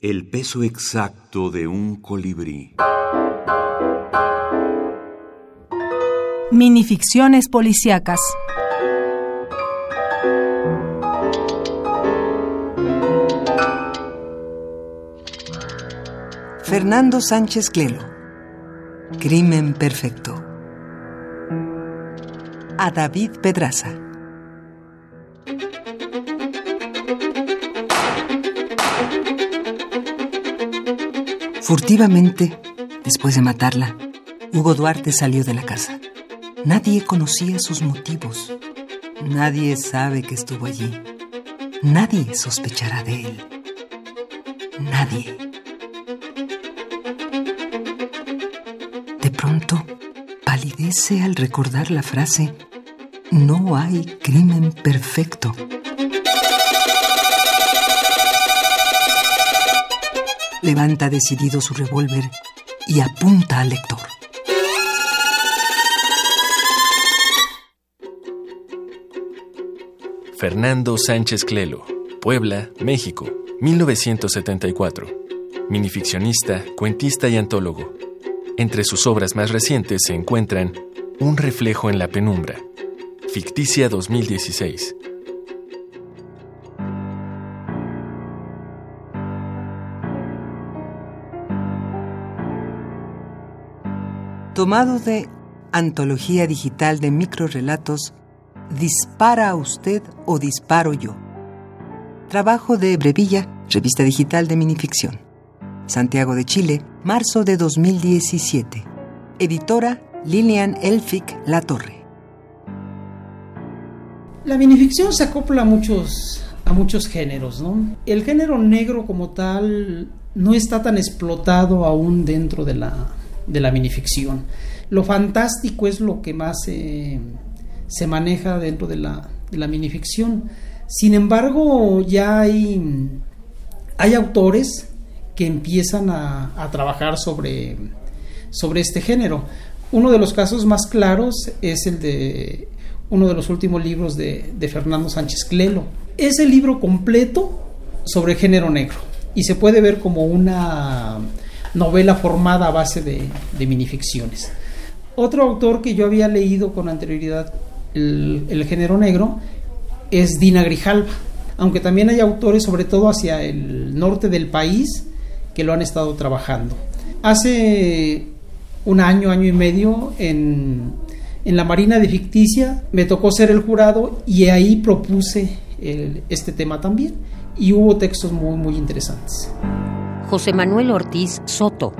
El peso exacto de un colibrí. Minificciones policíacas. Fernando Sánchez Clelo. Crimen perfecto. A David Pedraza. Furtivamente, después de matarla, Hugo Duarte salió de la casa. Nadie conocía sus motivos. Nadie sabe que estuvo allí. Nadie sospechará de él. Nadie. De pronto, palidece al recordar la frase, no hay crimen perfecto. Levanta decidido su revólver y apunta al lector. Fernando Sánchez Clelo, Puebla, México, 1974. Minificcionista, cuentista y antólogo. Entre sus obras más recientes se encuentran Un reflejo en la penumbra, Ficticia 2016. Tomado de Antología Digital de Microrelatos, Dispara usted o disparo yo. Trabajo de Brevilla, revista digital de minificción. Santiago de Chile, marzo de 2017. Editora Lilian Elfic La Torre. La minificción se acopla a muchos, a muchos géneros, ¿no? El género negro como tal no está tan explotado aún dentro de la, de la minificción. Lo fantástico es lo que más eh, se maneja dentro de la, de la minificción. Sin embargo, ya hay, hay autores que empiezan a, trabajar sobre, sobre este género. Uno de los casos más claros es el de uno de los últimos libros de, de Fernando Sánchez Clelo. Es el libro completo sobre género negro y se puede ver como una novela formada a base de, de minificciones. Otro autor que yo había leído con anterioridad el, género negro es Dina Grijalva, aunque también hay autores, sobre todo hacia el norte del país, que lo han estado trabajando. Hace un año, año y medio, en, en la Marina de Ficticia, me tocó ser el jurado y ahí propuse este tema también. Y hubo textos muy, muy interesantes. José Manuel Ortiz Soto,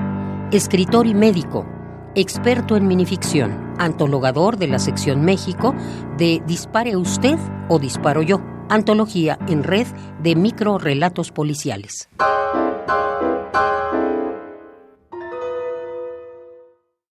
escritor y médico, experto en minificción, antologador de la sección México de Dispare usted o Disparo yo, antología en red de micro relatos policiales.